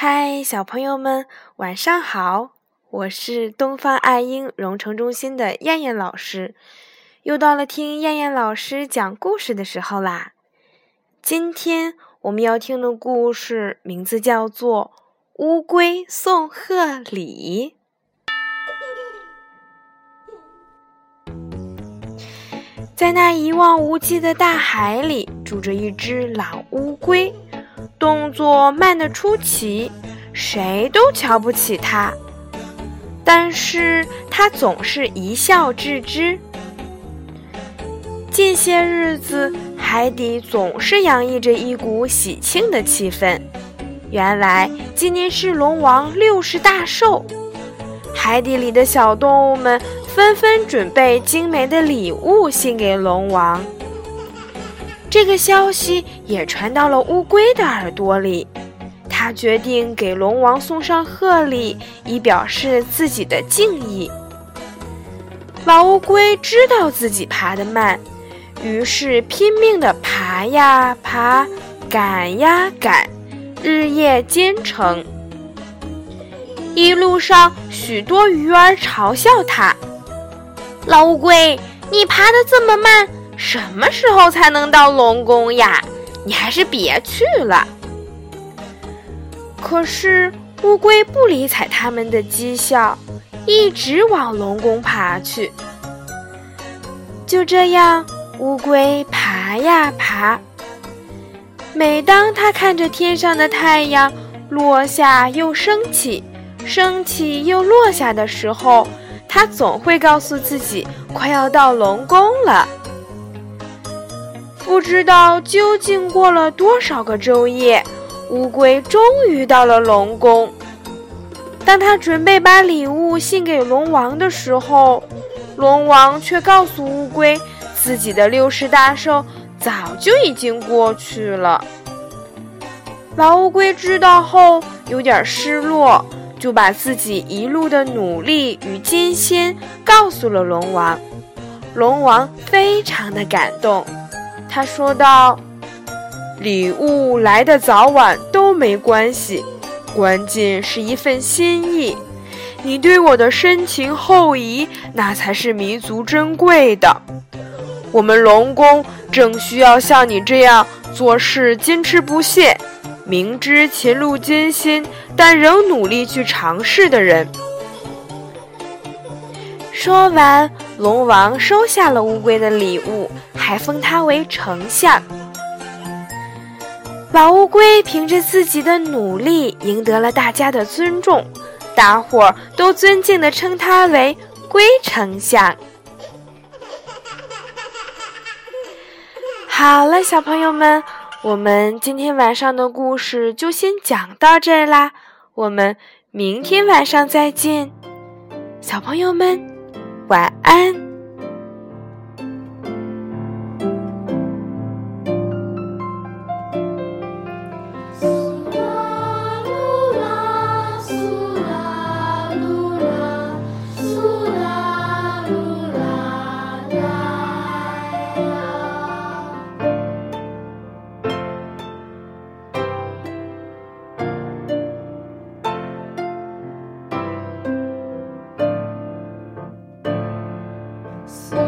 嗨，小朋友们，晚上好！我是东方爱婴融成中心的燕燕老师，又到了听燕燕老师讲故事的时候啦。今天我们要听的故事名字叫做《乌龟送贺礼》。在那一望无际的大海里，住着一只老乌龟。动作慢得出奇，谁都瞧不起他。但是他总是一笑置之。近些日子，海底总是洋溢着一股喜庆的气氛。原来今年是龙王六十大寿，海底里的小动物们纷纷准备精美的礼物献给龙王。这个消息也传到了乌龟的耳朵里，他决定给龙王送上贺礼，以表示自己的敬意。老乌龟知道自己爬得慢，于是拼命地爬呀爬，赶呀赶，日夜兼程。一路上，许多鱼儿嘲笑他：“老乌龟，你爬得这么慢。”什么时候才能到龙宫呀？你还是别去了。可是乌龟不理睬他们的讥笑，一直往龙宫爬去。就这样，乌龟爬呀爬。每当它看着天上的太阳落下又升起，升起又落下的时候，它总会告诉自己，快要到龙宫了。不知道究竟过了多少个昼夜，乌龟终于到了龙宫。当他准备把礼物献给龙王的时候，龙王却告诉乌龟，自己的六十大寿早就已经过去了。老乌龟知道后有点失落，就把自己一路的努力与艰辛告诉了龙王。龙王非常的感动。他说道：“礼物来的早晚都没关系，关键是一份心意。你对我的深情厚谊，那才是弥足珍贵的。我们龙宫正需要像你这样做事坚持不懈、明知前路艰辛但仍努力去尝试的人。”说完，龙王收下了乌龟的礼物，还封他为丞相。老乌龟凭着自己的努力赢得了大家的尊重，大伙儿都尊敬地称他为“龟丞相”。好了，小朋友们，我们今天晚上的故事就先讲到这儿啦，我们明天晚上再见，小朋友们。晚安。So